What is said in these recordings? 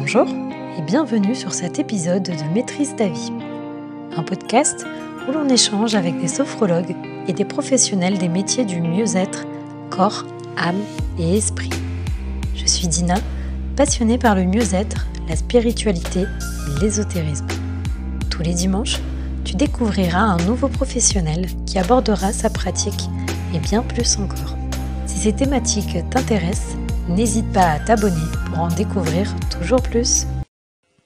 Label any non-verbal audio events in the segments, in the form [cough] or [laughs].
Bonjour et bienvenue sur cet épisode de Maîtrise ta vie, un podcast où l'on échange avec des sophrologues et des professionnels des métiers du mieux-être, corps, âme et esprit. Je suis Dina, passionnée par le mieux-être, la spiritualité et l'ésotérisme. Tous les dimanches, tu découvriras un nouveau professionnel qui abordera sa pratique et bien plus encore. Si ces thématiques t'intéressent, n'hésite pas à t'abonner pour en découvrir toujours plus.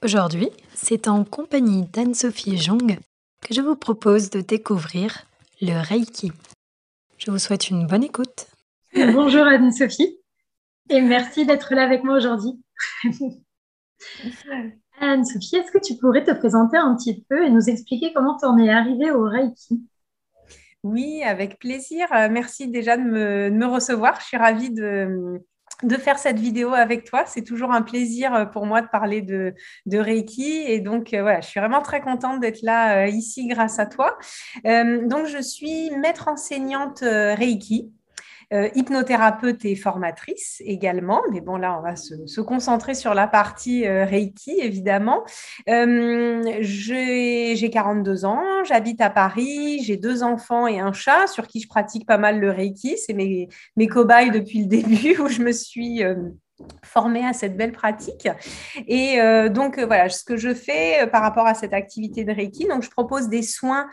Aujourd'hui, c'est en compagnie d'Anne-Sophie Jong que je vous propose de découvrir le Reiki. Je vous souhaite une bonne écoute. Bonjour Anne-Sophie et merci d'être là avec moi aujourd'hui. [laughs] Anne-Sophie, est-ce que tu pourrais te présenter un petit peu et nous expliquer comment tu en es arrivée au Reiki? Oui, avec plaisir. Euh, merci déjà de me, recevoir. Je suis ravie de, faire cette vidéo avec toi. C'est toujours un plaisir euh, pour moi de parler de, Reiki. Et donc, euh, voilà, je suis vraiment très contente d'être là ici grâce à toi. donc, je suis maître enseignante Reiki. Euh, hypnothérapeute et formatrice également. Mais bon, là, on va se, concentrer sur la partie euh, Reiki, évidemment. Euh, j'ai 42 ans, j'habite à Paris, j'ai deux enfants et un chat sur qui je pratique pas mal le Reiki. C'est mes, mes cobayes depuis le [laughs] début où je me suis formée à cette belle pratique. Et euh, donc, euh, voilà, ce que je fais euh, par rapport à cette activité de Reiki, donc je propose des soins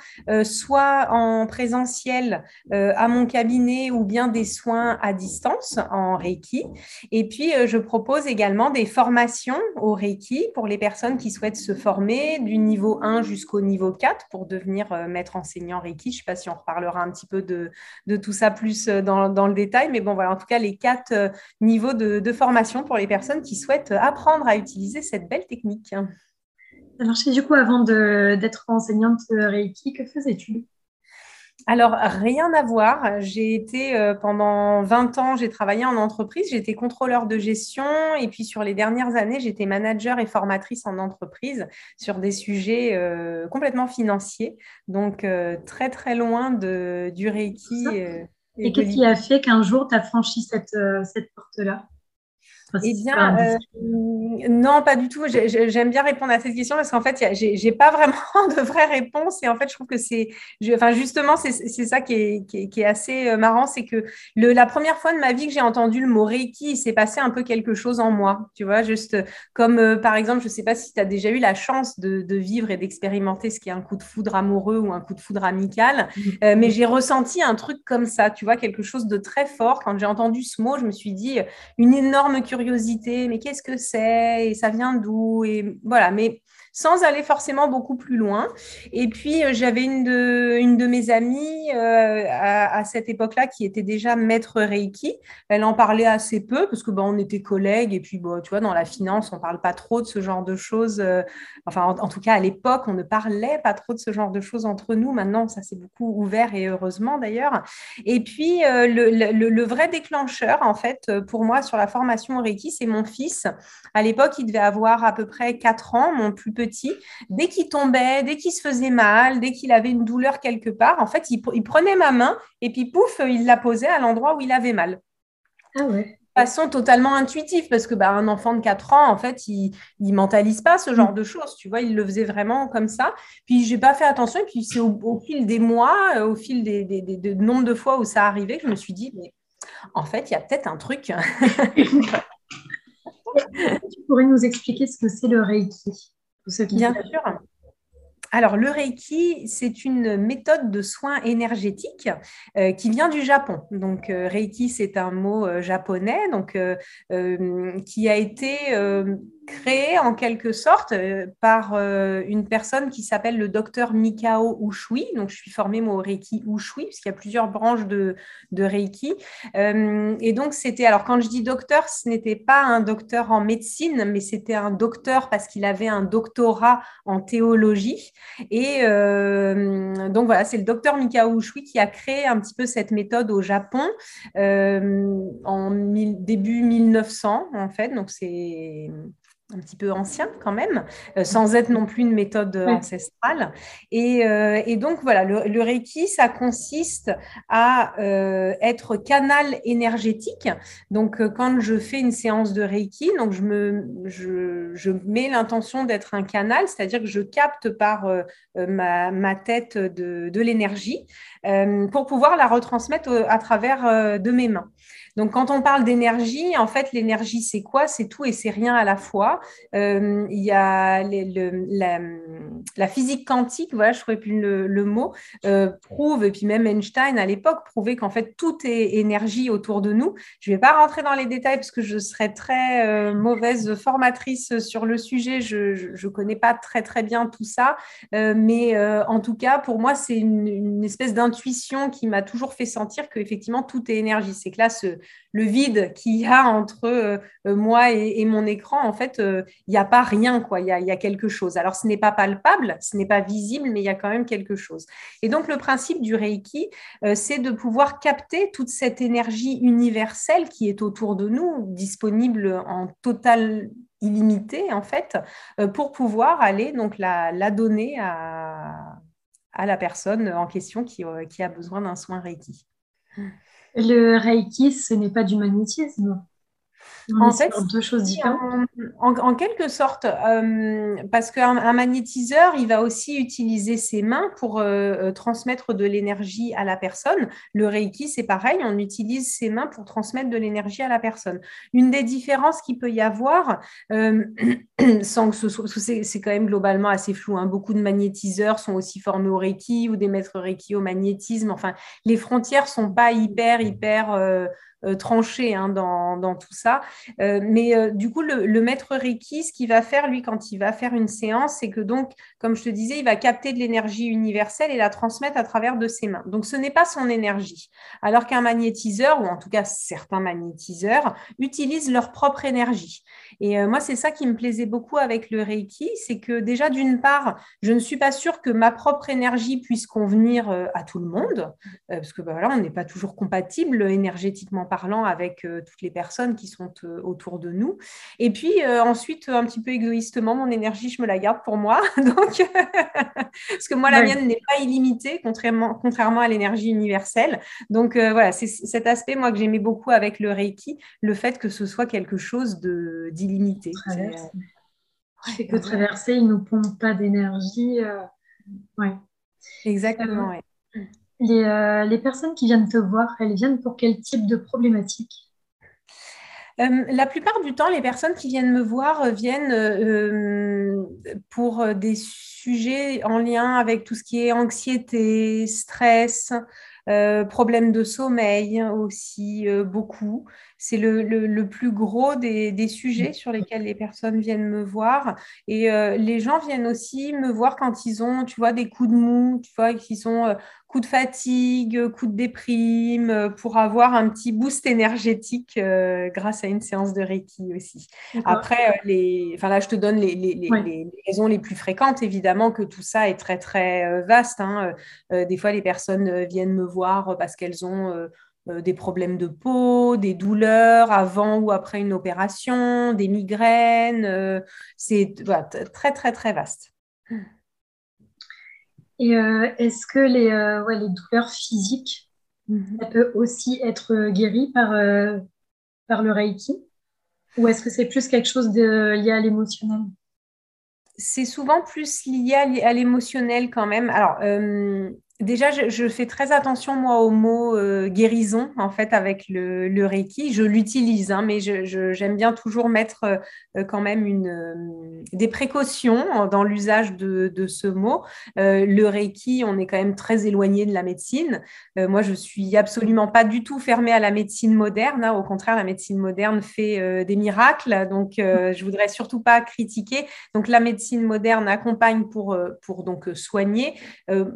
soit en présentiel à mon cabinet ou bien des soins à distance en Reiki. Et puis, je propose également des formations au Reiki pour les personnes qui souhaitent se former du niveau 1 jusqu'au niveau 4 pour devenir maître enseignant Reiki. Je ne sais pas si on reparlera un petit peu de, de tout ça plus dans, dans, le détail, mais bon, voilà, en tout cas, les quatre niveaux de, de formation pour les personnes qui souhaitent apprendre à utiliser cette belle technique. Alors, du coup, avant d'être enseignante Reiki, que faisais-tu alors, rien à voir. J'ai été euh, pendant 20 ans, j'ai travaillé en entreprise, j'étais contrôleur de gestion et puis sur les dernières années, j'étais manager et formatrice en entreprise sur des sujets euh, complètement financiers. Donc, euh, très, très loin de, du Reiki. et qu'est-ce qui a fait qu'un jour, tu as franchi cette, cette porte-là? Eh bien, euh, non, pas du tout. J'aime bien répondre à cette question parce qu'en fait, j'ai pas vraiment [laughs] de vraie réponse. Et en fait, je trouve que c'est, enfin, justement, c'est ça qui est, qui est, assez euh, marrant, c'est que le, la première fois de ma vie que j'ai entendu le mot Reiki, il s'est passé un peu quelque chose en moi. Tu vois, juste comme euh, par exemple, je sais pas si tu as déjà eu la chance de, de vivre et d'expérimenter ce qui est un coup de foudre amoureux ou un coup de foudre amical, mmh. mais j'ai ressenti un truc comme ça. Tu vois, quelque chose de très fort. Quand j'ai entendu ce mot, je me suis dit une énorme curiosité mais qu'est-ce que c'est? Et ça vient d'où? Et voilà. Mais sans aller forcément beaucoup plus loin. Et puis, euh, j'avais une de, mes amies euh, à, cette époque-là qui était déjà maître Reiki. Elle en parlait assez peu parce que bah, on était collègues et puis, bon, tu vois, dans la finance, on parle pas trop de ce genre de choses. Euh, enfin, en, tout cas, à l'époque, on ne parlait pas trop de ce genre de choses entre nous. Maintenant, ça s'est beaucoup ouvert et heureusement d'ailleurs. Et puis, le, le, le, vrai déclencheur, en fait, pour moi, sur la formation Reiki, c'est mon fils. À l'époque, il devait avoir à peu près 4 ans, mon plus petit petit, dès qu'il tombait, dès qu'il se faisait mal, dès qu'il avait une douleur quelque part, en fait, il, prenait ma main et puis pouf, il la posait à l'endroit où il avait mal. Ah ouais façon totalement intuitive parce que bah, un enfant de 4 ans en fait il ne mentalise pas ce genre mm. de choses tu vois il le faisait vraiment comme ça puis j'ai pas fait attention et puis c'est au, fil des mois euh, au fil des, des, nombre de fois où ça arrivait que je me suis dit mais en fait il y a peut-être un truc [laughs] tu pourrais nous expliquer ce que c'est le Reiki? Bien sûr. Alors, le Reiki, c'est une méthode de soins énergétiques euh, qui vient du Japon. Donc, euh, Reiki, c'est un mot euh, japonais donc, qui a été créé en quelque sorte euh, par euh, une personne qui s'appelle le docteur Mikao Ushui. Donc, je suis formée au Reiki Ushui, puisqu'il y a plusieurs branches de, de Reiki. Euh, et donc, c'était, alors quand je dis docteur, ce n'était pas un docteur en médecine, mais c'était un docteur parce qu'il avait un doctorat en théologie. Et donc, voilà, c'est le docteur Mikao Ushui qui a créé un petit peu cette méthode au Japon en début 1900, en fait. Donc, c'est un petit peu ancien quand même, euh, sans être non plus une méthode ancestrale. Et, euh, et, donc voilà, le, Reiki, ça consiste à euh, être canal énergétique. Donc quand je fais une séance de Reiki, donc je, me, je, je mets l'intention d'être un canal, c'est-à-dire que je capte par ma, ma, tête de, de l'énergie pour pouvoir la retransmettre à travers de mes mains. Donc, quand on parle d'énergie, en fait, l'énergie, c'est quoi? C'est tout et c'est rien à la fois. Euh, il y a la, physique quantique, voilà, je ne trouvais plus le, mot, euh, prouve, et puis même Einstein à l'époque prouvait qu'en fait, tout est énergie autour de nous. Je ne vais pas rentrer dans les détails parce que je serais très euh, mauvaise formatrice sur le sujet. Je ne connais pas très, très bien tout ça. mais en tout cas, pour moi, c'est une, une espèce d'intuition qui m'a toujours fait sentir qu'effectivement, tout est énergie. C'est que là, ce, le vide qu'il y a entre euh, euh, moi et, mon écran, en fait, euh, il n'y a pas rien, quoi. Il y a, quelque chose. Alors, ce n'est pas palpable, ce n'est pas visible, mais il y a quand même quelque chose. Et donc, le principe du Reiki, c'est de pouvoir capter toute cette énergie universelle qui est autour de nous, disponible en total illimité, en fait, pour pouvoir aller donc la, donner à, la personne en question qui, qui a besoin d'un soin Reiki. Le Reiki, ce n'est pas du magnétisme en fait, deux choses différentes. En, quelque sorte, euh, parce qu'un magnétiseur, il va aussi utiliser ses mains pour euh, euh, transmettre de l'énergie à la personne. Le Reiki, c'est pareil, on utilise ses mains pour transmettre de l'énergie à la personne. Une des différences qu'il peut y avoir, [clears throat] sans que ce soit, c'est quand même globalement assez flou. Hein. Beaucoup de magnétiseurs sont aussi formés au Reiki ou des maîtres Reiki au magnétisme. Enfin, les frontières sont pas hyper hyper tranché hein, dans, tout ça. Euh, mais euh, du coup, le, maître Reiki, ce qu'il va faire, lui, quand il va faire une séance, c'est que donc, comme je te disais, il va capter de l'énergie universelle et la transmettre à travers de ses mains. Donc, ce n'est pas son énergie. Alors qu'un magnétiseur, ou en tout cas certains magnétiseurs, utilisent leur propre énergie. Et moi, c'est ça qui me plaisait beaucoup avec le Reiki, c'est que déjà, d'une part, je ne suis pas sûre que ma propre énergie puisse convenir à tout le monde, parce que bah, voilà, on n'est pas toujours compatible énergétiquement parlant avec euh, toutes les personnes qui sont euh, autour de nous. Et puis euh, ensuite, un petit peu égoïstement, mon énergie, je me la garde pour moi. [laughs] Donc, [laughs] parce que moi, la mienne n'est pas illimitée, contrairement, contrairement à l'énergie universelle. Donc voilà, c'est cet aspect, moi, que j'aimais beaucoup avec le Reiki, le fait que ce soit quelque chose d'illimité. Fait que traverser, il ne nous pompe pas d'énergie. Ouais. Exactement, Euh, les, personnes qui viennent te voir, elles viennent pour quel type de problématique? Euh, la plupart du temps, les personnes qui viennent me voir euh, viennent pour des sujets en lien avec tout ce qui est anxiété, stress, problèmes de sommeil aussi, beaucoup. C'est le, plus gros des, sujets sur lesquels les personnes viennent me voir. Et les gens viennent aussi me voir quand ils ont, tu vois, des coups de mou, tu vois, qu'ils ont coup de fatigue, coup de déprime, euh, pour avoir un petit boost énergétique euh, grâce à une séance de Reiki aussi. Après, euh, les, enfin là, je te donne les, les, raisons les plus fréquentes. Évidemment que tout ça est très, très vaste. Hein. des fois, les personnes viennent me voir parce qu'elles ont... des problèmes de peau, des douleurs avant ou après une opération, des migraines. c'est très, très, très vaste. Et euh, est-ce que les, euh, les douleurs physiques, mhm. ça peut aussi être guéri par, euh, par le Reiki? Ou est-ce que c'est plus quelque chose de, lié à l'émotionnel? C'est souvent plus lié à l'émotionnel quand même. Alors, Déjà, je, fais très attention, moi, au mot euh, guérison, en fait, avec le, Reiki. Je l'utilise, hein, mais j'aime bien toujours mettre euh, quand même une, euh, des précautions dans l'usage de, ce mot. le Reiki, on est quand même très éloigné de la médecine. moi, je suis absolument pas du tout fermée à la médecine moderne. Hein. Au contraire, la médecine moderne fait des miracles. Donc, je voudrais surtout pas critiquer. Donc, la médecine moderne accompagne pour, pour donc soigner.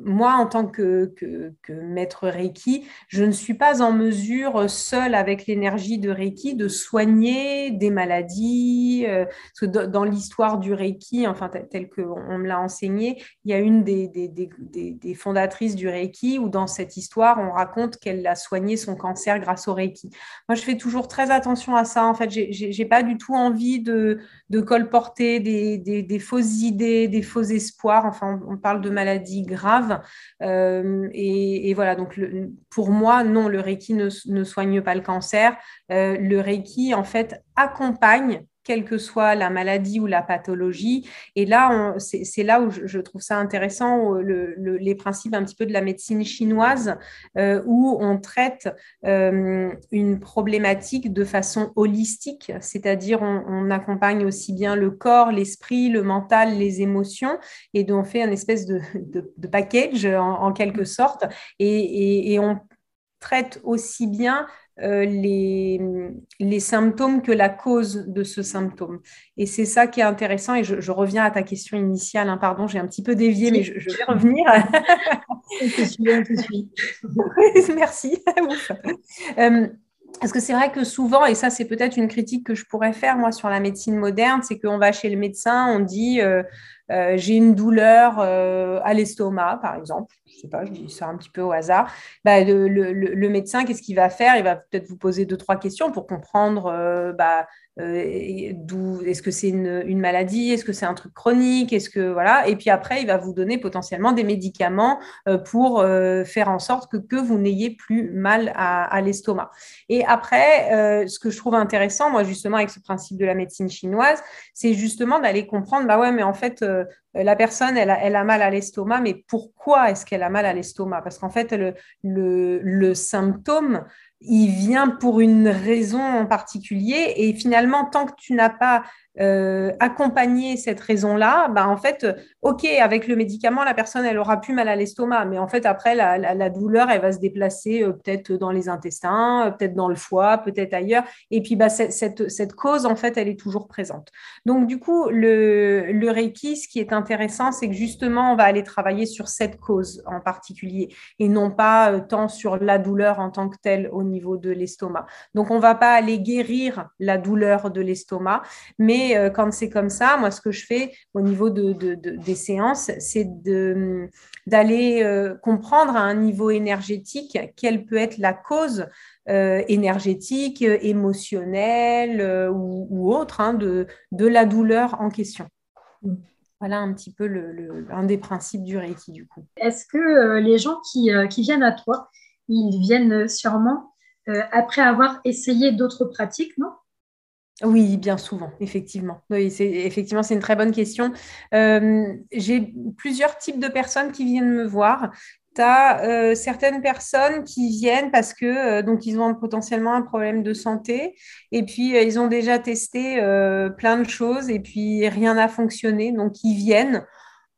moi, en tant que que, maître Reiki, je ne suis pas en mesure, seule avec l'énergie de Reiki, de soigner des maladies. Euh, dans l'histoire du Reiki, enfin, tel qu'on me l'a enseigné, il y a une des, des, fondatrices du Reiki où dans cette histoire, on raconte qu'elle a soigné son cancer grâce au Reiki. Moi, je fais toujours très attention à ça. En fait, j'ai pas du tout envie de, de colporter des, fausses idées, des faux espoirs. Enfin, on, parle de maladies graves. Et, voilà, donc pour moi, non, le Reiki ne, soigne pas le cancer. le Reiki, en fait, accompagne quelle que soit la maladie ou la pathologie. Et là, c'est là où je, trouve ça intéressant, les principes un petit peu de la médecine chinoise, euh, où on traite euh, une problématique de façon holistique, c'est-à-dire on, accompagne aussi bien le corps, l'esprit, le mental, les émotions, et donc on fait un espèce de, package en, quelque sorte, et on traite aussi bien euh, les, les, symptômes que la cause de ce symptôme. Et c'est ça qui est intéressant. Et je, reviens à ta question initiale. Hein, pardon, j'ai un petit peu dévié, mais je, vais revenir. [laughs] [laughs] Merci. [laughs] Euh, parce que c'est vrai que souvent, et ça c'est peut-être une critique que je pourrais faire moi sur la médecine moderne, c'est qu'on va chez le médecin, on dit euh, j'ai une douleur à l'estomac, par exemple. Je sais pas, je dis ça un petit peu au hasard, bah, le, médecin, qu'est-ce qu'il va faire? Il va peut-être vous poser deux, trois questions pour comprendre euh, bah, euh, est-ce que c'est une, maladie, est-ce que c'est un truc chronique, est-ce que voilà, et puis après il va vous donner potentiellement des médicaments euh, pour faire en sorte que, que vous n'ayez plus mal à, l'estomac. Et après, ce que je trouve intéressant, moi justement avec ce principe de la médecine chinoise, c'est justement d'aller comprendre, bah ouais, mais en fait la personne, elle a, elle a mal à l'estomac, mais pourquoi est-ce qu'elle a mal à l'estomac? Parce qu'en fait, le, le, symptôme, il vient pour une raison en particulier. Et finalement, tant que tu n'as pas euh, accompagner cette raison-là, bah, en fait, OK, avec le médicament, la personne, elle aura plus mal à l'estomac, mais en fait, après, la, douleur, elle va se déplacer euh, peut-être dans les intestins, euh, peut-être dans le foie, peut-être ailleurs. Et puis, bah, cette, cette, cause, en fait, elle est toujours présente. Donc, du coup, le, le Reiki, ce qui est intéressant, c'est que justement, on va aller travailler sur cette cause en particulier et non pas tant sur la douleur en tant que telle au niveau de l'estomac. Donc, on va pas aller guérir la douleur de l'estomac, mais euh, quand c'est comme ça, moi, ce que je fais au niveau de, des séances, c'est d'aller euh, comprendre à un niveau énergétique quelle peut être la cause euh, énergétique, émotionnelle ou, autre hein, de, la douleur en question. Voilà un petit peu un des principes du Reiki du coup. Est-ce que les gens qui, viennent à toi, ils viennent sûrement après avoir essayé d'autres pratiques, non? Oui, bien souvent, effectivement. Oui, c'est, effectivement, c'est une très bonne question. Euh, j'ai plusieurs types de personnes qui viennent me voir. Tu as euh, certaines personnes qui viennent parce que euh, donc ils ont potentiellement un problème de santé et puis ils ont déjà testé plein de choses et puis rien n'a fonctionné. Donc ils viennent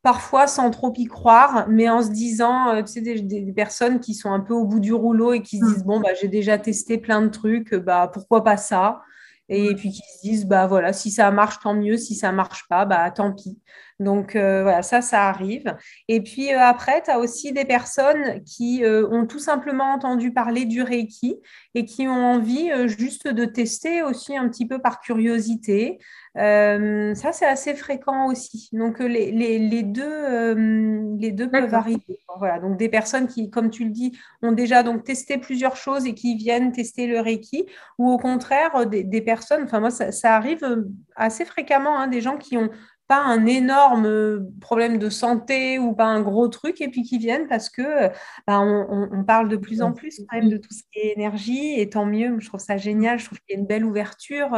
parfois sans trop y croire, mais en se disant, tu sais, des, personnes qui sont un peu au bout du rouleau et qui se disent, mmh. bon, bah, j'ai déjà testé plein de trucs, bah, pourquoi pas ça? Et puis qui se disent bah voilà si ça marche tant mieux si ça marche pas bah tant pis. Donc euh, voilà ça ça arrive. Et puis euh, après tu as aussi des personnes qui euh, ont tout simplement entendu parler du Reiki et qui ont envie juste de tester aussi un petit peu par curiosité ça c'est assez fréquent aussi. Donc les, les, les deux les deux peuvent arriver voilà. Donc des personnes qui comme tu le dis ont déjà donc testé plusieurs choses et qui viennent tester le Reiki ou au contraire des, des personnes enfin moi ça, arrive euh, assez fréquemment, hein, des gens qui ont pas un énorme euh, problème de santé ou pas un gros truc et puis qui viennent parce que euh, bah, on, parle de plus en plus quand même de tout ce qui est énergie et tant mieux, je trouve ça génial, je trouve qu'il y a une belle ouverture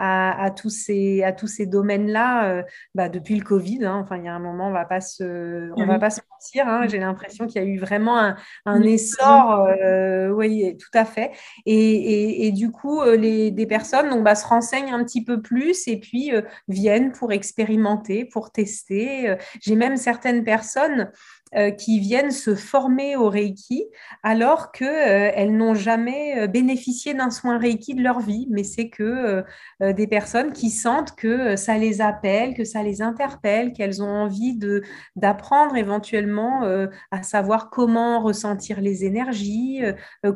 à, tous ces, à tous ces domaines-là euh, bah, depuis le Covid. Hein. Enfin, il y a un moment, on va pas se, on va pas se mentir. Hein. J'ai l'impression qu'il y a eu vraiment un, essor. Euh, oui, tout à fait. Et, du coup, euh, les, des personnes donc, bah, se renseignent un petit peu plus et puis viennent pour expérimenter, pour tester. J'ai même certaines personnes euh, qui viennent se former au Reiki alors qu'elles euh, n'ont jamais euh, bénéficié d'un soin Reiki de leur vie, mais c'est que des personnes qui sentent que ça les appelle, que ça les interpelle, qu'elles ont envie de d'apprendre éventuellement à savoir comment ressentir les énergies,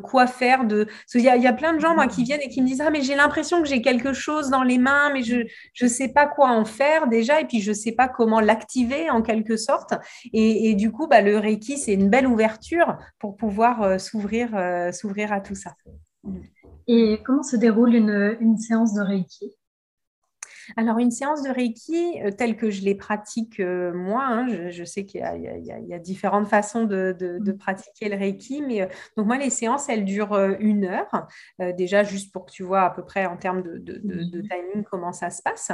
quoi faire de... Il y, a, plein de gens moi, qui viennent et qui me disent Ah, mais j'ai l'impression que j'ai quelque chose dans les mains, mais je ne sais pas quoi en faire déjà, et puis je ne sais pas comment l'activer en quelque sorte. Et du coup, bah, le Reiki, c'est une belle ouverture pour pouvoir euh, s'ouvrir, euh, s'ouvrir à tout ça. Et comment se déroule une, séance de Reiki? Alors, une séance de Reiki, euh, telle que je les pratique euh, moi, hein, je, sais qu'il y, a différentes façons de, mm. pratiquer le Reiki, mais euh, donc moi, les séances, elles durent une heure, déjà juste pour que tu vois à peu près en termes de, mm. timing comment ça se passe.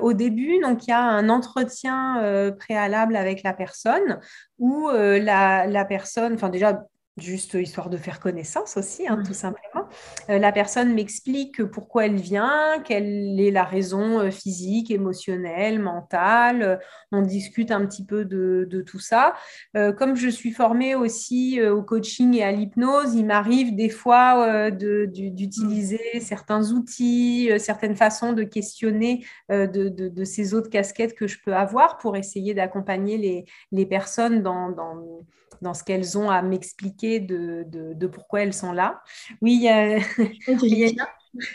au début, donc, il y a un entretien préalable avec la personne où la, la personne, enfin déjà, juste histoire de faire connaissance aussi, hein, tout simplement. Euh, la personne m'explique pourquoi elle vient, quelle est la raison euh, physique, émotionnelle, mentale. Euh, on discute un petit peu de, tout ça. comme je suis formée aussi au coaching et à l'hypnose, il m'arrive des fois d'utiliser certains outils, certaines façons de questionner de, ces autres casquettes que je peux avoir pour essayer d'accompagner les, personnes dans dans ce qu'elles ont à m'expliquer de, de, pourquoi elles sont là. Oui, [laughs] il y a,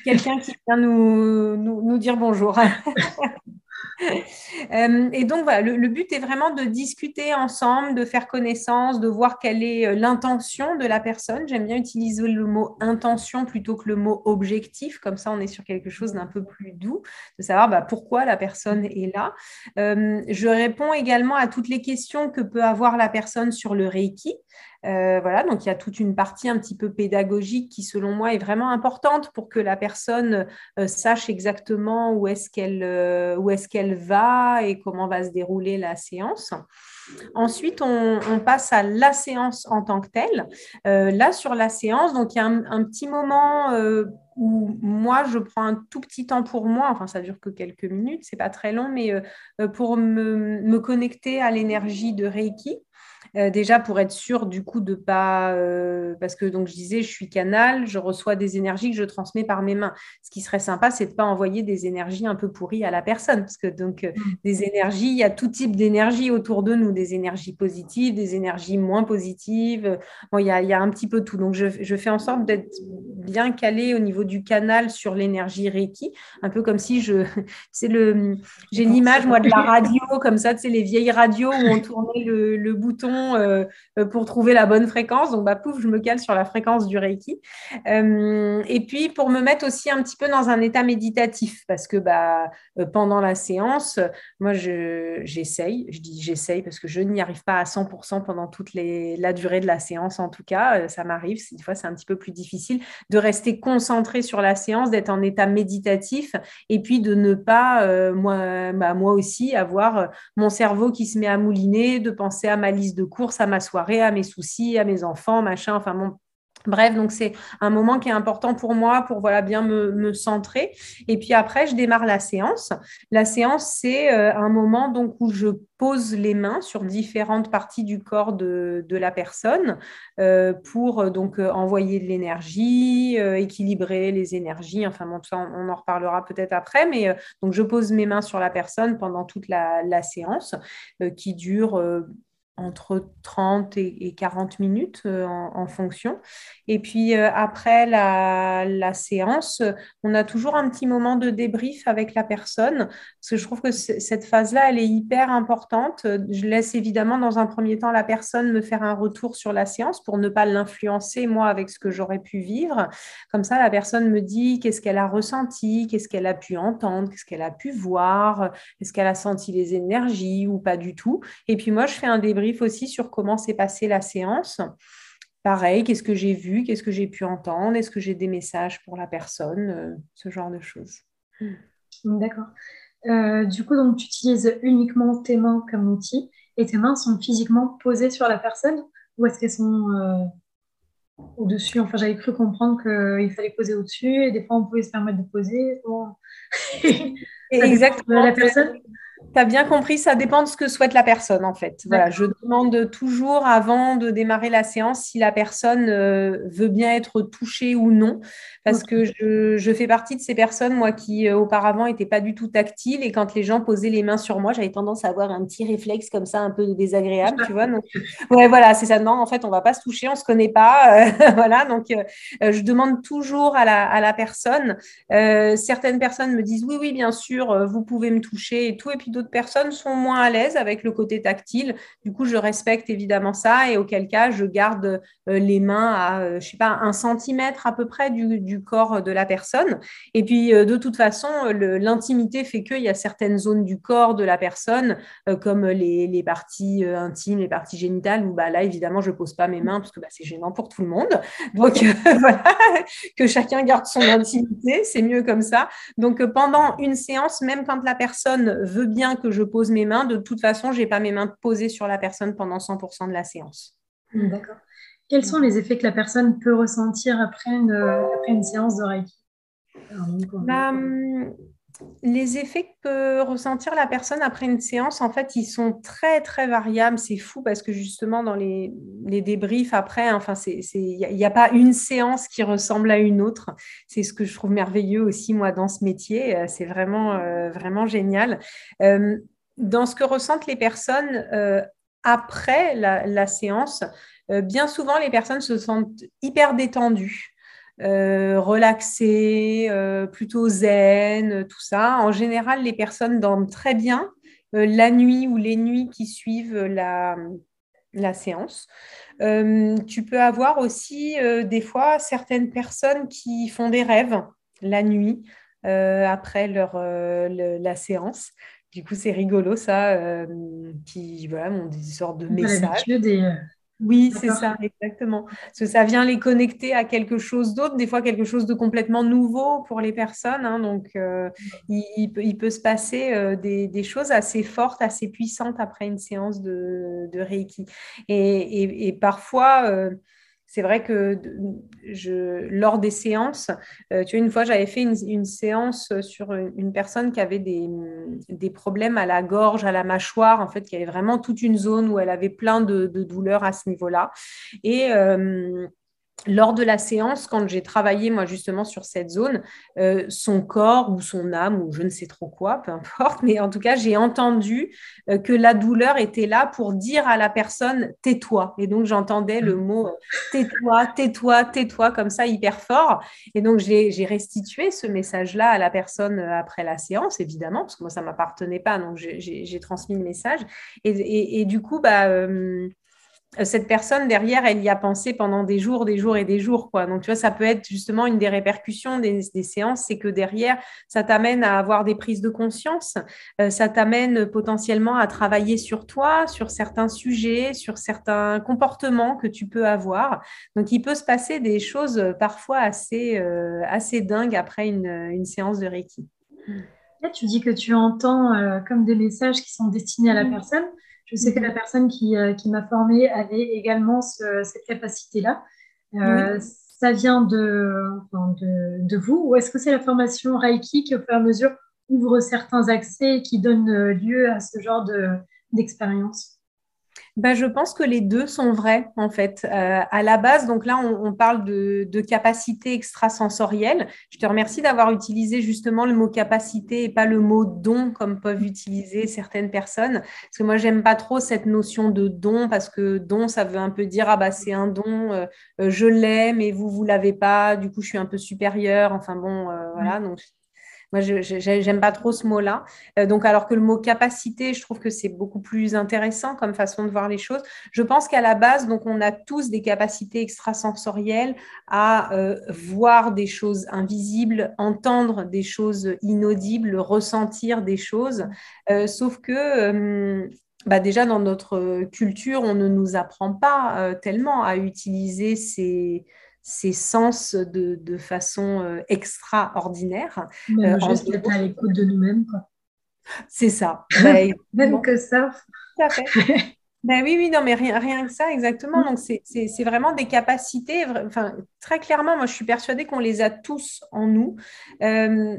quelqu'un qui vient nous, nous, nous dire bonjour. [laughs] [laughs] Euh, et donc, voilà, le, but est vraiment de discuter ensemble, de faire connaissance, de voir quelle est euh, l'intention de la personne. J'aime bien utiliser le mot intention plutôt que le mot objectif. Comme ça, on est sur quelque chose d'un peu plus doux, de savoir bah, pourquoi la personne est là. Euh, je réponds également à toutes les questions que peut avoir la personne sur le Reiki. Euh, voilà, donc il y a toute une partie un petit peu pédagogique qui, selon moi, est vraiment importante pour que la personne euh, sache exactement où est-ce qu'elle euh, est qu'elle va et comment va se dérouler la séance. Ensuite, on, passe à la séance en tant que telle. là, sur la séance, donc il y a un, petit moment où moi, je prends un tout petit temps pour moi, enfin ça dure que quelques minutes, c'est pas très long, mais pour me, connecter à l'énergie de Reiki. Euh, déjà pour être sûr du coup de pas euh, parce que donc je disais je suis canal, je reçois des énergies que je transmets par mes mains. Ce qui serait sympa, c'est de pas envoyer des énergies un peu pourries à la personne parce que donc euh, mm. des énergies, il y a tout type d'énergie autour de nous, des énergies positives, des énergies moins positives. Bon, il y a, il y a un petit peu tout. Donc je, je fais en sorte d'être bien calé au niveau du canal sur l'énergie Reiki, un peu comme si je [laughs] c'est le j'ai l'image moi de la radio comme ça, tu sais les vieilles radios où on tournait le, le bouton euh, euh, pour trouver la bonne fréquence. Donc, bah, pouf, je me cale sur la fréquence du Reiki. Euh, et puis, pour me mettre aussi un petit peu dans un état méditatif, parce que bah, pendant la séance, moi, j'essaye, je, dis j'essaye parce que je n'y arrive pas à 100% pendant toute la durée de la séance, en tout cas. Ça m'arrive, des fois, c'est un petit peu plus difficile de rester concentré sur la séance, d'être en état méditatif et puis de ne pas, moi, bah, moi aussi, avoir mon cerveau qui se met à mouliner, de penser à ma liste de à ma soirée, à mes soucis, à mes enfants, machin. Enfin bon, Bref, donc c'est un moment qui est important pour moi pour voilà bien me, centrer. Et puis après, je démarre la séance. La séance, c'est euh, un moment donc où je pose les mains sur différentes parties du corps de, la personne euh, pour euh, donc envoyer de l'énergie, équilibrer les énergies. Enfin bon, ça, on, en reparlera peut-être après. Mais donc je pose mes mains sur la personne pendant toute la séance qui dure entre 30 et, 40 minutes euh, en, fonction. Et puis euh, après la, séance, on a toujours un petit moment de débrief avec la personne, parce que je trouve que cette phase-là, elle est hyper importante. Je laisse évidemment dans un premier temps la personne me faire un retour sur la séance pour ne pas l'influencer, moi, avec ce que j'aurais pu vivre. Comme ça, la personne me dit qu'est-ce qu'elle a ressenti, qu'est-ce qu'elle a pu entendre, qu'est-ce qu'elle a pu voir, est-ce qu'elle a senti les énergies ou pas du tout. Et puis moi, je fais un débrief aussi sur comment s'est passée la séance. Pareil, qu'est-ce que j'ai vu, qu'est-ce que j'ai pu entendre, est-ce que j'ai des messages pour la personne, euh, ce genre de choses. D'accord. Euh, du coup, donc, tu utilises uniquement tes mains comme outil et tes mains sont physiquement posées sur la personne ou est-ce qu'elles sont euh, au-dessus? Enfin, j'avais cru comprendre qu'il fallait poser au-dessus et des fois on pouvait se permettre de poser. [laughs] Exactement. La personne tu as bien compris, ça dépend de ce que souhaite la personne en fait. Voilà, je demande toujours avant de démarrer la séance si la personne euh, veut bien être touchée ou non, parce que je, fais partie de ces personnes, moi, qui euh, auparavant n'étaient pas du tout tactiles et quand les gens posaient les mains sur moi, j'avais tendance à avoir un petit réflexe comme ça, un peu désagréable, tu vois. Donc, [laughs] ouais, voilà, c'est ça. Non, en fait, on va pas se toucher, on se connaît pas, euh, [laughs] voilà. Donc, je demande toujours à la, à la personne. certaines personnes me disent oui, oui, bien sûr, vous pouvez me toucher et tout, et puis d'autres personnes sont moins à l'aise avec le côté tactile. Du coup, je respecte évidemment ça et auquel cas, je garde euh, les mains à, euh, je sais pas, un centimètre à peu près du, corps de la personne. Et puis, euh, de toute façon, l'intimité fait qu'il y a certaines zones du corps de la personne, comme les, parties intimes, les parties génitales, où bah, là, évidemment, je pose pas mes mains parce que bah, c'est gênant pour tout le monde. Donc, [laughs] voilà, que chacun garde son intimité, c'est mieux comme ça. Donc, pendant une séance, même quand la personne veut bien que je pose mes mains, de toute façon, je n'ai pas mes mains posées sur la personne pendant 100% de la séance. D'accord. Quels sont les effets que la personne peut ressentir après une, après une séance de Reiki bah, les effets que peut ressentir la personne après une séance, en fait, ils sont très, très variables. C'est fou parce que justement, dans les, débriefs après, enfin, il n'y a, pas une séance qui ressemble à une autre. C'est ce que je trouve merveilleux aussi, moi, dans ce métier. Euh, c'est vraiment, euh, vraiment génial. Euh, dans ce que ressentent les personnes après la séance, bien souvent, les personnes se sentent hyper détendues. Euh, relaxé, euh, plutôt zen, tout ça. En général, les personnes dorment très bien euh, la nuit ou les nuits qui suivent la, la séance. tu peux avoir aussi des fois certaines personnes qui font des rêves la nuit après leur, la séance. Du coup, c'est rigolo ça, qui voilà, ont des sortes de messages. Oui, c'est ça, exactement. Parce que ça vient les connecter à quelque chose d'autre, des fois quelque chose de complètement nouveau pour les personnes. Hein. donc, euh, il, peut, se passer euh, des, choses assez fortes, assez puissantes après une séance de, Reiki. Et, parfois, euh, c'est vrai que je, lors des séances, euh, tu vois, une fois, j'avais fait une, séance sur une, personne qui avait des, problèmes à la gorge, à la mâchoire, en fait, qui avait vraiment toute une zone où elle avait plein de, douleurs à ce niveau-là. Et euh, lors de la séance, quand j'ai travaillé moi justement sur cette zone, euh, son corps ou son âme ou je ne sais trop quoi, peu importe, mais en tout cas j'ai entendu euh, que la douleur était là pour dire à la personne tais-toi. Et donc j'entendais le mot tais-toi, tais-toi, tais-toi comme ça hyper fort. Et donc j'ai restitué ce message-là à la personne euh, après la séance, évidemment, parce que moi ça m'appartenait pas, donc j'ai transmis le message. Et, du coup, bah cette personne derrière, elle y a pensé pendant des jours, des jours et des jours. Quoi. Donc, tu vois, ça peut être justement une des répercussions des, séances, c'est que derrière, ça t'amène à avoir des prises de conscience, euh, ça t'amène potentiellement à travailler sur toi, sur certains sujets, sur certains comportements que tu peux avoir. Donc, il peut se passer des choses euh, parfois assez, euh, assez dingues après une, séance de Reiki. Là, tu dis que tu entends comme des messages qui sont destinés à la mmh. personne. Je sais que la mhm. personne qui, euh, qui m'a formée avait également cette capacité-là. Euh, ça vient de, de, de, vous ou est-ce que c'est la formation Reiki qui, au fur et à mesure, ouvre certains accès et qui donne euh, lieu à ce genre d'expérience? Ben, je pense que les deux sont vrais, en fait. Euh, à la base, donc là, on, parle de, de, capacité extrasensorielle. Je te remercie d'avoir utilisé justement le mot capacité et pas le mot don, comme peuvent utiliser certaines personnes. Parce que moi, j'aime pas trop cette notion de don, parce que don, ça veut un peu dire, ah bah, c'est un don, euh, euh, je l'aime et vous, vous l'avez pas, du coup, je suis un peu supérieure. Enfin bon, voilà. Donc, moi, je n'aime pas trop ce mot-là. Euh, donc, alors que le mot capacité, je trouve que c'est beaucoup plus intéressant comme façon de voir les choses. Je pense qu'à la base, donc, on a tous des capacités extrasensorielles à euh, voir des choses invisibles, entendre des choses inaudibles, ressentir des choses. Euh, sauf que bah déjà dans notre culture, on ne nous apprend pas tellement à utiliser ces, ses sens de, de façon euh, extraordinaire. Même euh, juste être à l'écoute de nous-mêmes. C'est ça. Bah, [laughs] Même que ça. Tout à fait. [laughs] Ben oui, oui, non, mais rien, rien que ça, exactement. Mm. Donc, c'est vraiment des capacités. Enfin, très clairement, moi, je suis persuadée qu'on les a tous en nous. Euh,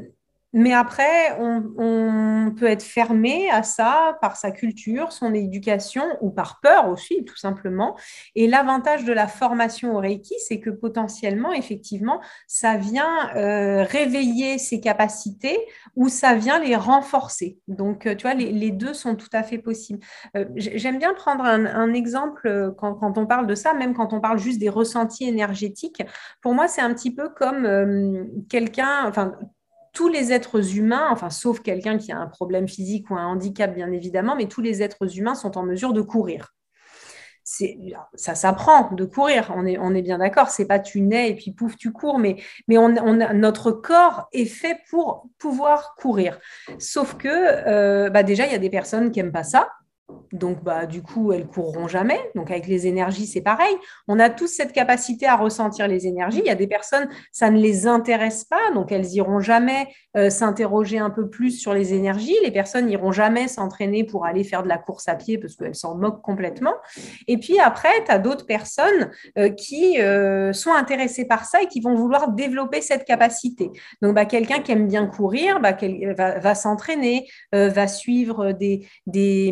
mais après, on, peut être fermé à ça par sa culture, son éducation ou par peur aussi, tout simplement. Et l'avantage de la formation au Reiki, c'est que potentiellement, effectivement, ça vient euh, réveiller ses capacités ou ça vient les renforcer. Donc, euh, tu vois, les, deux sont tout à fait possibles. Euh, j'aime bien prendre un, exemple quand, on parle de ça, même quand on parle juste des ressentis énergétiques. Pour moi, c'est un petit peu comme quelqu'un, enfin, tous les êtres humains, enfin sauf quelqu'un qui a un problème physique ou un handicap bien évidemment, mais tous les êtres humains sont en mesure de courir. Ça s'apprend de courir, on est, bien d'accord, c'est pas tu nais et puis pouf, tu cours, mais, mais on, notre corps est fait pour pouvoir courir. Sauf que euh, bah déjà, il y a des personnes qui n'aiment pas ça, donc, bah, du coup, elles courront jamais. Donc, avec les énergies, c'est pareil. On a tous cette capacité à ressentir les énergies. Il y a des personnes, ça ne les intéresse pas, donc elles iront jamais euh, s'interroger un peu plus sur les énergies. Les personnes n'iront jamais s'entraîner pour aller faire de la course à pied parce qu'elles s'en moquent complètement. Et puis après, tu as d'autres personnes euh, qui euh, sont intéressées par ça et qui vont vouloir développer cette capacité. Donc, bah, quelqu'un qui aime bien courir, bah, va, va s'entraîner, va suivre des, des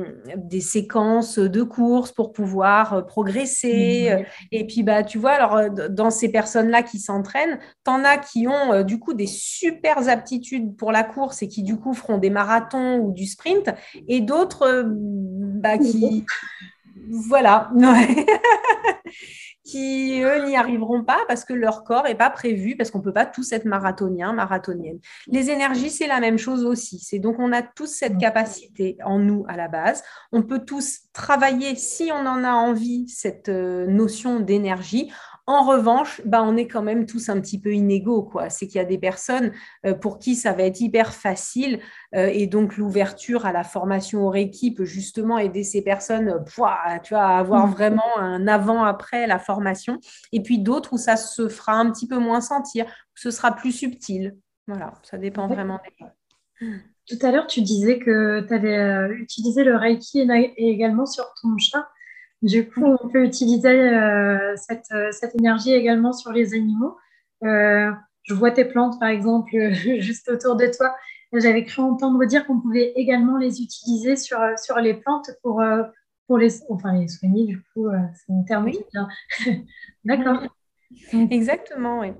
hum, des séquences de courses pour pouvoir euh, progresser. Mhm. Et puis, bah, tu vois, alors, euh, dans ces personnes-là qui s'entraînent, t'en as qui ont euh, du coup des super aptitudes pour la course et qui du coup feront des marathons ou du sprint, et d'autres bah, qui... Voilà. [laughs] qui, eux, n'y arriveront pas parce que leur corps n'est pas prévu, parce qu'on ne peut pas tous être marathonien, marathonienne. Les énergies, c'est la même chose aussi. C'est donc, on a tous cette capacité en nous à la base. On peut tous travailler, si on en a envie, cette euh, notion d'énergie en revanche, bah, on est quand même tous un petit peu inégaux. quoi. C'est qu'il y a des personnes euh, pour qui ça va être hyper facile euh, et donc l'ouverture à la formation au Reiki peut justement aider ces personnes euh, tu vois, à avoir mmh. vraiment un avant-après la formation. Et puis d'autres où ça se fera un petit peu moins sentir, où ce sera plus subtil. Voilà, ça dépend vraiment des Tout à l'heure, tu disais que tu avais utilisé le Reiki également sur ton chat. Du coup, on peut utiliser euh, euh, cette, énergie également sur les animaux. Euh, je vois tes plantes, par exemple, [laughs] juste autour de toi. J'avais cru entendre dire qu'on pouvait également les utiliser sur, sur les plantes pour, pour les, enfin, les soigner. Du coup, c'est un terme vient. [laughs] D'accord. Exactement, oui.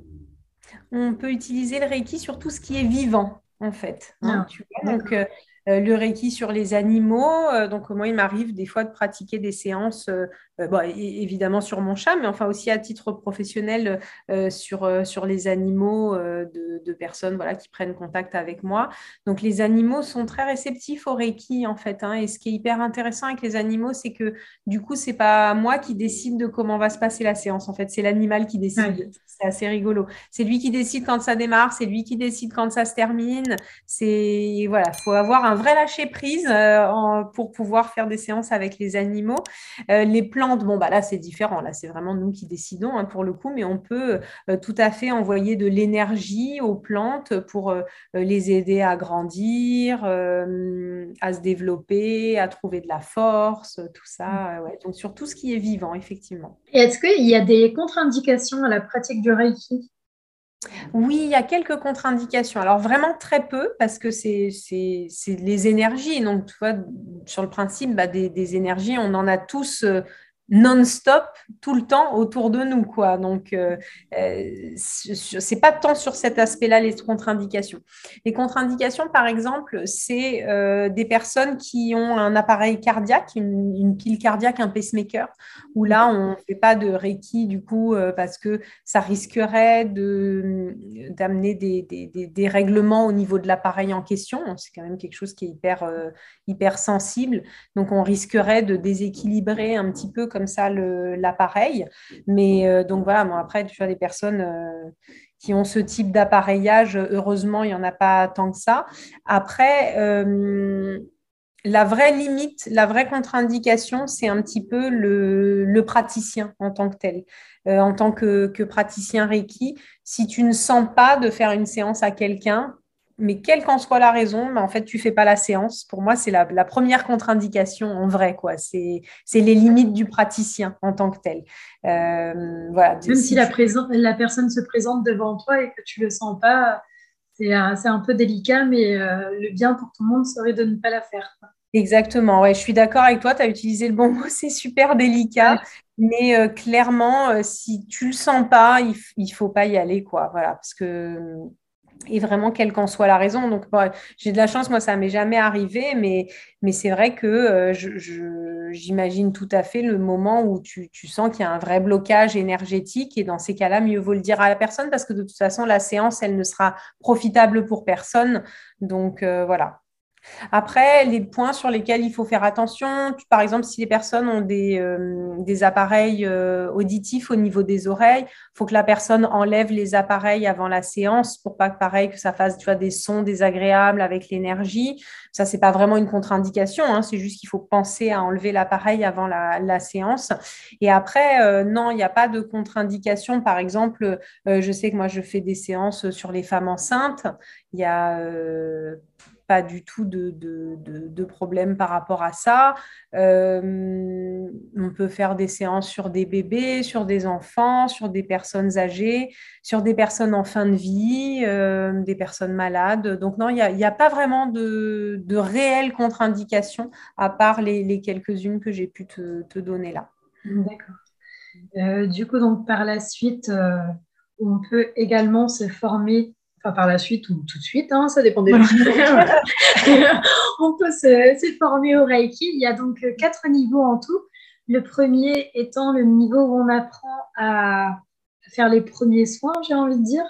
On peut utiliser le Reiki sur tout ce qui est vivant, en fait. Hein, ah, donc, euh, le Reiki sur les animaux. Euh, donc, moi, il m'arrive des fois de pratiquer des séances, euh, évidemment sur mon chat, mais enfin aussi à titre professionnel sur, sur les animaux de, personnes voilà, qui prennent contact avec moi. Donc, les animaux sont très réceptifs au Reiki, en fait. Hein. et ce qui est hyper intéressant avec les animaux, c'est que du coup, c'est pas moi qui décide de comment va se passer la séance. En fait, c'est l'animal qui décide. C'est assez rigolo. C'est lui qui décide quand ça démarre, c'est lui qui décide quand ça se termine. C'est voilà, faut avoir un un vrai lâcher prise euh, pour pouvoir faire des séances avec les animaux. Euh, les plantes, bon, bah là, c'est différent. Là, c'est vraiment nous qui décidons hein, pour le coup, mais on peut euh, tout à fait envoyer de l'énergie aux plantes pour les aider à grandir, à se développer, à trouver de la force, tout ça. Ouais. Donc, sur tout ce qui est vivant, effectivement. Et est-ce qu'il y a des contre-indications à la pratique du Reiki? Oui, il y a quelques contre-indications. Alors vraiment très peu parce que c'est les énergies. Donc, tu vois, sur le principe bah, des, énergies, on en a tous euh, non-stop tout le temps autour de nous. Quoi. Donc, euh, euh c'est pas tant sur cet aspect-là les contre-indications. Les contre-indications, par exemple, c'est euh, des personnes qui ont un appareil cardiaque, une, pile cardiaque, un pacemaker, où là, on ne fait pas de Reiki du coup euh, parce que ça risquerait d'amener des, des, des, règlements au niveau de l'appareil en question. C'est quand même quelque chose qui est hyper, hyper sensible. Donc, on risquerait de déséquilibrer un petit peu comme ça l'appareil. Mais euh, donc voilà, après, tu vois, des personnes euh, qui ont ce type d'appareillage, heureusement, il n'y en a pas tant que ça. Après, euh, la vraie limite, la vraie contre-indication, c'est un petit peu le, praticien en tant que tel. en tant que, que, praticien Reiki, si tu ne sens pas de faire une séance à quelqu'un, mais quelle qu'en soit la raison, mais en fait, tu fais pas la séance. Pour moi, c'est la, première contre-indication en vrai. quoi. C'est les limites du praticien en tant que tel. Euh, voilà. Même si, la, la, personne se présente devant toi et que tu le sens pas, c'est un peu délicat, mais euh, le bien pour tout le monde serait de ne pas la faire. Exactement, ouais, je suis d'accord avec toi, tu as utilisé le bon mot, [laughs] c'est super délicat, mais euh, clairement, si tu le sens pas, il, ne faut pas y aller, quoi, voilà, parce que et vraiment quelle qu'en soit la raison. Donc, j'ai de la chance, moi, ça m'est jamais arrivé, mais, mais c'est vrai que euh, j'imagine tout à fait le moment où tu, sens qu'il y a un vrai blocage énergétique, et dans ces cas-là, mieux vaut le dire à la personne parce que de toute façon, la séance, elle ne sera profitable pour personne. Donc, euh, voilà. Après, les points sur lesquels il faut faire attention, par exemple, si les personnes ont des, euh, appareils euh, auditifs au niveau des oreilles, il faut que la personne enlève les appareils avant la séance pour pas que pareil que ça fasse tu des sons désagréables avec l'énergie. Ça, c'est pas vraiment une contre-indication, hein, c'est juste qu'il faut penser à enlever l'appareil avant la, séance. Et après, euh, non, il n'y a pas de contre-indication. Par exemple, je sais que moi, je fais des séances sur les femmes enceintes. Il y a pas du tout de, de, problème par rapport à ça. Euh, on peut faire des séances sur des bébés, sur des enfants, sur des personnes âgées, sur des personnes en fin de vie, euh, des personnes malades. Donc non, il n'y a, pas vraiment de, de réelles contre-indications à part les, quelques-unes que j'ai pu te, donner là. D'accord. Euh, du coup, donc par la suite, on peut également se former enfin par la suite ou tout de suite, hein, ça dépend des gens. [laughs] [laughs] on peut se, former au Reiki. Il y a donc euh, quatre niveaux en tout. Le premier étant le niveau où on apprend à faire les premiers soins, j'ai envie de dire.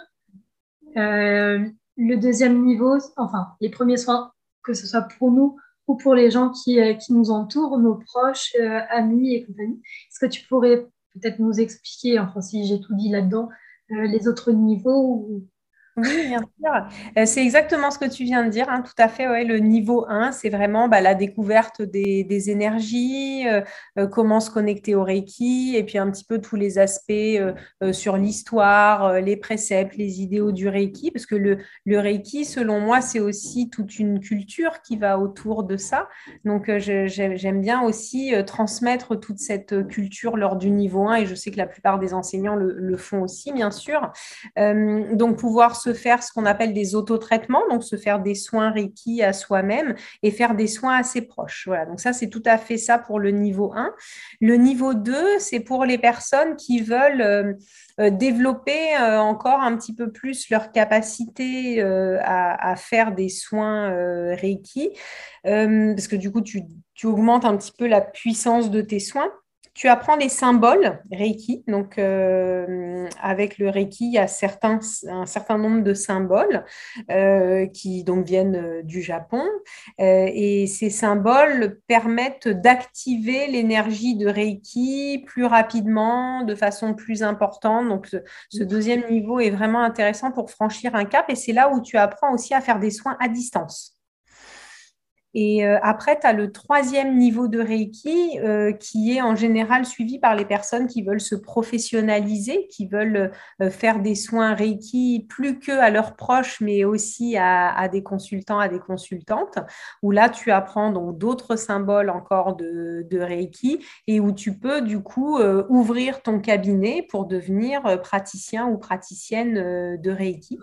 Euh, le deuxième niveau, enfin les premiers soins, que ce soit pour nous ou pour les gens qui, euh, qui nous entourent, nos proches, amis et compagnie. Est-ce que tu pourrais peut-être nous expliquer, enfin si j'ai tout dit là-dedans, les autres niveaux ou oui, bien sûr. Euh, c'est exactement ce que tu viens de dire, hein, tout à fait. Le niveau 1, c'est vraiment bah, la découverte des, énergies, euh, euh, comment se connecter au Reiki, et puis un petit peu tous les aspects sur l'histoire, les préceptes, les idéaux du Reiki, parce que le, le Reiki, selon moi, c'est aussi toute une culture qui va autour de ça. Donc, j'aime bien aussi transmettre toute cette culture lors du niveau 1, et je sais que la plupart des enseignants le, le font aussi, bien sûr. donc, pouvoir faire ce qu'on appelle des autotraitements, donc se faire des soins Reiki à soi-même et faire des soins assez proches. Voilà, donc ça, c'est tout à fait ça pour le niveau 1. Le niveau 2, c'est pour les personnes qui veulent euh, euh, développer euh, encore un petit peu plus leur capacité à, faire des soins Reiki, parce que du coup, tu augmentes un petit peu la puissance de tes soins. Tu apprends les symboles Reiki. Donc, euh, avec le Reiki, il y a un certain nombre de symboles euh, qui donc viennent euh, du Japon. et ces symboles permettent d'activer l'énergie de Reiki plus rapidement, de façon plus importante. Donc, ce deuxième niveau est vraiment intéressant pour franchir un cap. Et c'est là où tu apprends aussi à faire des soins à distance. Et euh, après, tu as le troisième niveau de Reiki euh, qui est en général suivi par les personnes qui veulent se professionnaliser, qui veulent euh, faire des soins Reiki plus que à leurs proches, mais aussi à, des consultants, à des consultantes, où là, tu apprends donc d'autres symboles encore de, de, Reiki et où tu peux du coup ouvrir ton cabinet pour devenir praticien ou praticienne de Reiki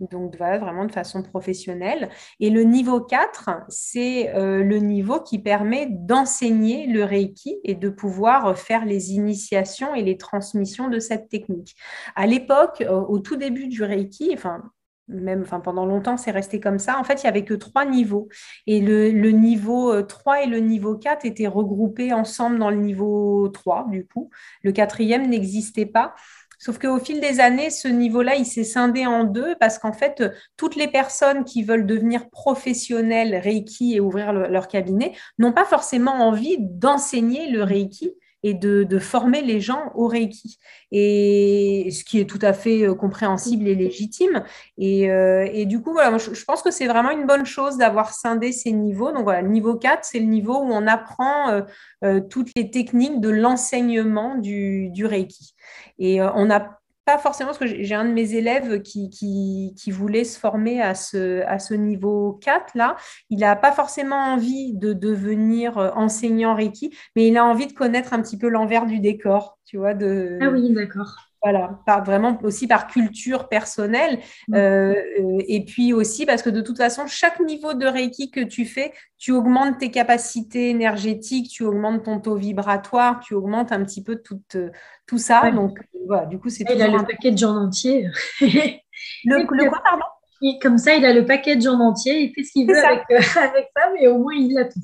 donc vraiment de façon professionnelle. Et le niveau 4, c'est euh, le niveau qui permet d'enseigner le Reiki et de pouvoir faire les initiations et les transmissions de cette technique. À l'époque, euh, au tout début du Reiki, enfin même enfin, pendant longtemps, c'est resté comme ça. En fait, il n'y avait que trois niveaux. Et le, le, niveau 3 euh, et le niveau 4 étaient regroupés ensemble dans le niveau 3, du coup. Le quatrième n'existait pas. Sauf qu'au fil des années, ce niveau-là, il s'est scindé en deux parce qu'en fait, toutes les personnes qui veulent devenir professionnelles Reiki et ouvrir leur cabinet n'ont pas forcément envie d'enseigner le Reiki et de, former les gens au Reiki. Et ce qui est tout à fait euh, compréhensible et légitime. Et, euh, du coup, voilà, je, pense que c'est vraiment une bonne chose d'avoir scindé ces niveaux. Donc voilà, le niveau 4, c'est le niveau où on apprend euh, toutes les techniques de l'enseignement du, du Reiki. Et on a forcément, parce que j'ai un de mes élèves qui, voulait se former à ce, à ce niveau 4, là. Il n'a pas forcément envie de devenir euh, enseignant Reiki, mais il a envie de connaître un petit peu l'envers du décor, tu vois. De... Ah oui, d'accord. Voilà, vraiment aussi par culture personnelle. Mm. Euh, euh, et puis aussi parce que de toute façon, chaque niveau de Reiki que tu fais, tu augmentes tes capacités énergétiques, tu augmentes ton taux vibratoire, tu augmentes un petit peu tout, euh, tout ça. Donc voilà, du coup, c'est Il a le paquet de gens entiers. [laughs] le, quoi, pardon? Et comme ça, il a le package en entier, il fait ce qu'il veut avec, [laughs] avec, ça, mais au moins il l'a tout.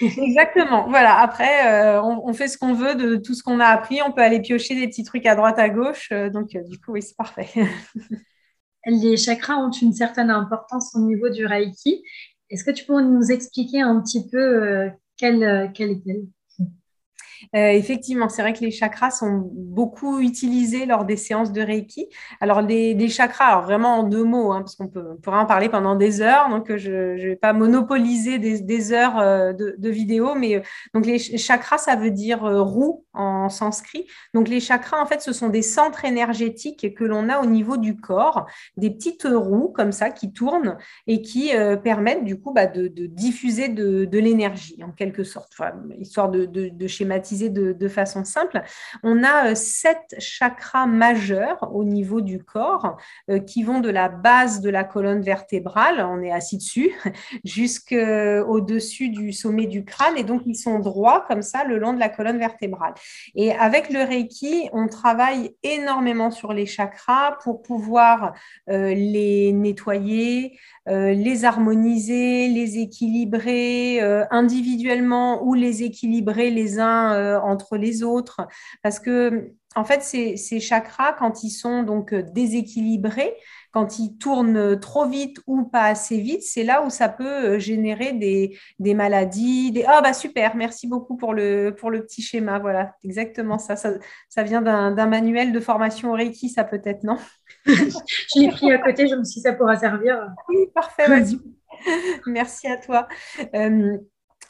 Exactement. Voilà. Après, on, fait ce qu'on veut de tout ce qu'on a appris. On peut aller piocher des petits trucs à droite, à gauche. donc, du coup, oui, c'est parfait. [laughs] Les chakras ont une certaine importance au niveau du Reiki. Est-ce que tu peux nous expliquer un petit peu euh, quelle, euh, quelle est-elle? Euh, effectivement, c'est vrai que les chakras sont beaucoup utilisés lors des séances de Reiki. Alors, les, chakras, vraiment en deux mots, hein, parce qu'on peut, pourrait en parler pendant des heures, donc euh, je ne vais pas monopoliser des, heures euh, de, vidéo, mais donc les chakras, ça veut dire roue en sanskrit. Donc, les chakras, en fait, ce sont des centres énergétiques que l'on a au niveau du corps, des petites roues comme ça qui tournent et qui permettent du coup bah, de, diffuser de, l'énergie en quelque sorte, histoire de schématiser de, façon simple, on a euh, sept chakras majeurs au niveau du corps euh, qui vont de la base de la colonne vertébrale, on est assis dessus, [laughs] jusqu'au-dessus du sommet du crâne. Et donc, ils sont droits comme ça le long de la colonne vertébrale. Et avec le Reiki, on travaille énormément sur les chakras pour pouvoir euh, les nettoyer, les harmoniser, les équilibrer individuellement ou les équilibrer les uns euh, entre les autres. Parce que, en fait, ces, chakras, quand ils sont donc euh, déséquilibrés, quand ils tournent trop vite ou pas assez vite, c'est là où ça peut euh, générer des, maladies. Des... Ah bah super, merci beaucoup pour le, pour le petit schéma. Voilà, exactement ça. Ça, vient d'un manuel de formation Reiki, ça peut-être, non? Je l'ai pris à côté, je me suis dit ça pourra servir. Oui, parfait, vas-y. merci à toi. Euh,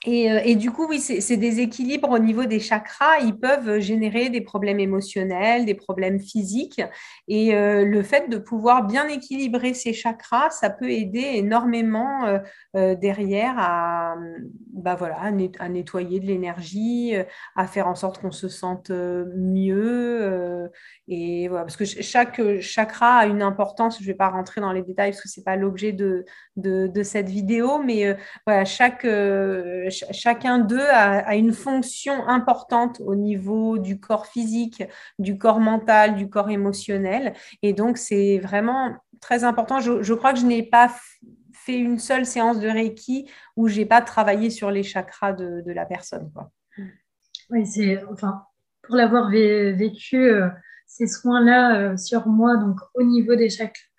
et, du coup, oui, ces déséquilibres au niveau des chakras, ils peuvent générer des problèmes émotionnels, des problèmes physiques. Et euh, le fait de pouvoir bien équilibrer ces chakras, ça peut aider énormément euh, derrière à, bah voilà, à, nettoyer de l'énergie, à faire en sorte qu'on se sente mieux. et voilà, parce que chaque chakra a une importance. Je ne vais pas rentrer dans les détails parce que ce n'est pas l'objet de, de, de, cette vidéo, mais voilà, chaque chacun d'eux a, une fonction importante au niveau du corps physique, du corps mental, du corps émotionnel. Et donc, c'est vraiment très important. Je, crois que je n'ai pas fait une seule séance de Reiki où j'ai pas travaillé sur les chakras de, la personne. Oui, c'est enfin pour l'avoir vécu euh, ces soins-là euh, sur moi, donc au niveau des,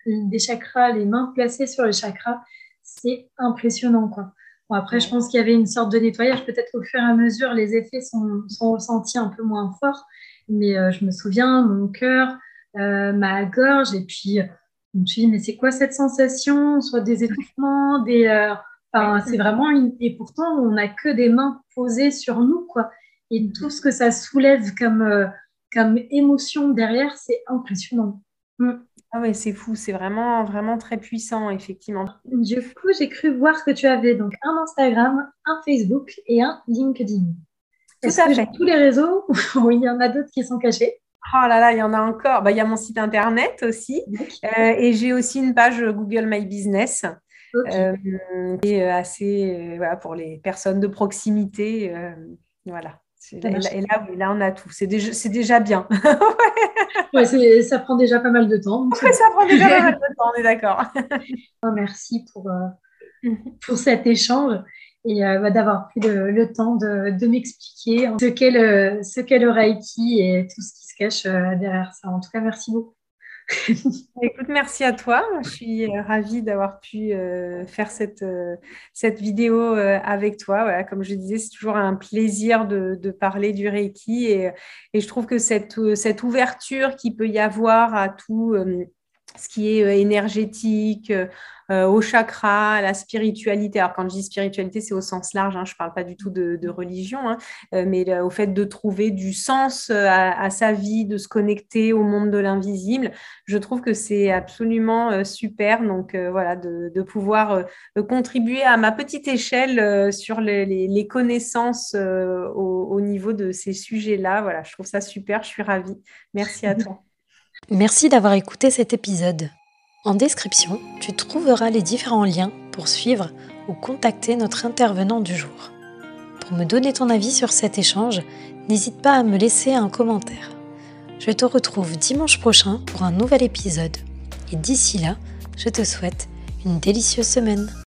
des chakras, les mains placées sur les chakras, c'est impressionnant quoi après, je pense qu'il y avait une sorte de nettoyage. Peut-être au fur et à mesure, les effets sont, ressentis un peu moins forts. Mais euh, je me souviens, mon cœur, euh, ma gorge, et puis je me suis dit, mais c'est quoi cette sensation? Soit des étouffements, des. Euh, enfin, c'est vraiment une. Et pourtant, on n'a que des mains posées sur nous, quoi. Et tout ce que ça soulève comme, comme émotion derrière, c'est impressionnant. Mm. Ah ouais, c'est fou, c'est vraiment, vraiment très puissant, effectivement. Du coup, j'ai cru voir que tu avais donc un Instagram, un Facebook et un LinkedIn. Tout à fait. Tous les réseaux [laughs] ou il y en a d'autres qui sont cachés? Oh là là, il y en a encore. Bah, il y a mon site internet aussi. Euh, et j'ai aussi une page Google My Business. Euh, et euh, assez voilà, pour les personnes de proximité. voilà. Et là, là, on a tout. C'est déjà, déjà bien. [laughs] ouais, ça prend déjà pas mal de temps. ça prend déjà pas mal de temps, on est d'accord. [laughs] [laughs] Merci pour, euh, pour cet échange et euh, bah, d'avoir pris le, temps de, de m'expliquer ce qu'est le, ce qu'est le Reiki et tout ce qui se cache euh, derrière ça. En tout cas, merci beaucoup. [laughs] Écoute, merci à toi. Je suis euh, ravie d'avoir pu euh, faire cette, euh, cette vidéo avec toi. Comme je disais, c'est toujours un plaisir de, de, parler du Reiki et, et je trouve que cette, cette ouverture qu'il peut y avoir à tout ce qui est énergétique, euh, au chakra, à la spiritualité. Alors quand je dis spiritualité, c'est au sens large, hein, je ne parle pas du tout de, religion, hein, euh, mais au fait de trouver du sens euh, à, sa vie, de se connecter au monde de l'invisible. Je trouve que c'est absolument super, donc voilà, de, pouvoir contribuer à ma petite échelle sur les, connaissances au, au, niveau de ces sujets-là. Voilà, je trouve ça super, je suis ravie. Merci à toi. [laughs] Merci d'avoir écouté cet épisode. En description, tu trouveras les différents liens pour suivre ou contacter notre intervenant du jour. Pour me donner ton avis sur cet échange, n'hésite pas à me laisser un commentaire. Je te retrouve dimanche prochain pour un nouvel épisode. Et d'ici là, je te souhaite une délicieuse semaine.